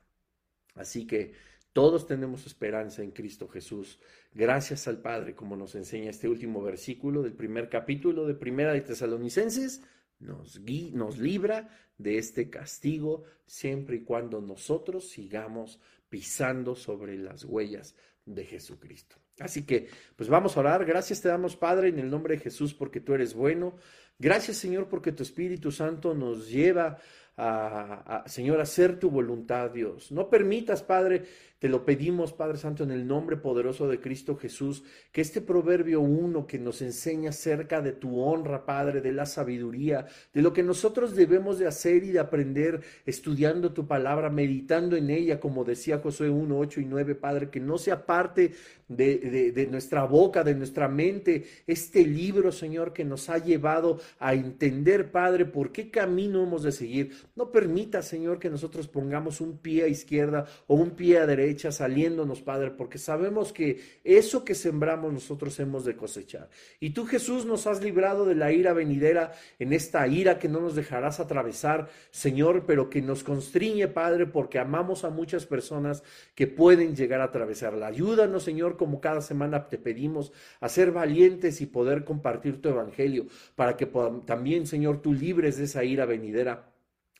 Así que todos tenemos esperanza en Cristo Jesús. Gracias al Padre, como nos enseña este último versículo del primer capítulo de Primera de Tesalonicenses, nos, nos libra de este castigo siempre y cuando nosotros sigamos pisando sobre las huellas de Jesucristo. Así que, pues vamos a orar. Gracias te damos, Padre, en el nombre de Jesús, porque tú eres bueno. Gracias, Señor, porque tu Espíritu Santo nos lleva a, Señor, a hacer tu voluntad, Dios. No permitas, Padre, te lo pedimos, Padre Santo, en el nombre poderoso de Cristo Jesús, que este proverbio 1 que nos enseña acerca de tu honra, Padre, de la sabiduría, de lo que nosotros debemos de hacer y de aprender estudiando tu palabra, meditando en ella, como decía Josué 1, 8 y 9, Padre, que no sea parte de, de nuestra boca, de nuestra mente, este libro, Señor, que nos ha llevado a entender, Padre, por qué camino hemos de seguir. No permita, Señor, que nosotros pongamos un pie a izquierda o un pie a derecha hecha saliéndonos, Padre, porque sabemos que eso que sembramos nosotros hemos de cosechar. Y tú, Jesús, nos has librado de la ira venidera, en esta ira que no nos dejarás atravesar, Señor, pero que nos constriñe, Padre, porque amamos a muchas personas que pueden llegar a atravesarla. Ayúdanos, Señor, como cada semana te pedimos, a ser valientes y poder compartir tu evangelio, para que también, Señor, tú libres de esa ira venidera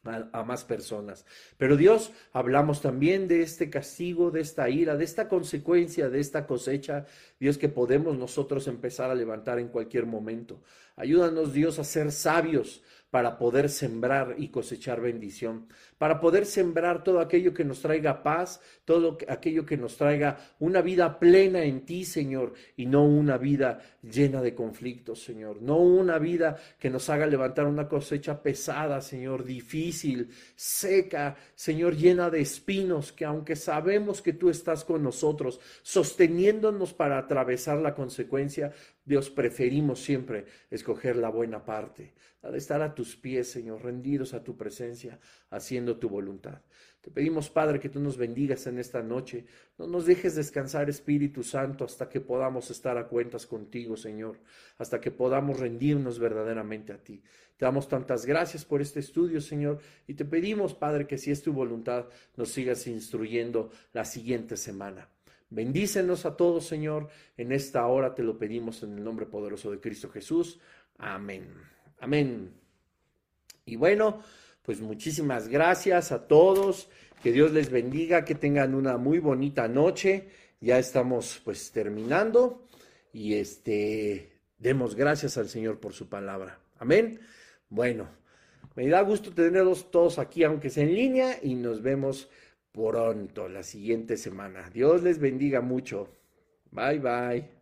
a, más personas. Pero Dios, hablamos también de este castigo, de esta ira, de esta consecuencia, de esta cosecha, Dios, que podemos nosotros empezar a levantar en cualquier momento. Ayúdanos, Dios, a ser sabios, para poder sembrar y cosechar bendición, para poder sembrar todo aquello que nos traiga paz, todo aquello que nos traiga una vida plena en ti, Señor, y no una vida llena de conflictos, Señor, no una vida que nos haga levantar una cosecha pesada, Señor, difícil, seca, Señor, llena de espinos, que aunque sabemos que tú estás con nosotros, sosteniéndonos para atravesar la consecuencia, Dios, preferimos siempre escoger la buena parte, de estar a tus pies, Señor, rendidos a tu presencia, haciendo tu voluntad. Te pedimos, Padre, que tú nos bendigas en esta noche. No nos dejes descansar, Espíritu Santo, hasta que podamos estar a cuentas contigo, Señor, hasta que podamos rendirnos verdaderamente a ti. Te damos tantas gracias por este estudio, Señor, y te pedimos, Padre, que si es tu voluntad, nos sigas instruyendo la siguiente semana. Bendícenos a todos, Señor. En esta hora te lo pedimos en el nombre poderoso de Cristo Jesús. Amén. Amén. Y bueno, pues muchísimas gracias a todos. Que Dios les bendiga, que tengan una muy bonita noche. Ya estamos pues terminando y este demos gracias al Señor por su palabra. Amén. Bueno, Me da gusto tenerlos todos aquí, aunque sea en línea, y nos vemos pronto la siguiente semana. Dios les bendiga mucho. Bye bye.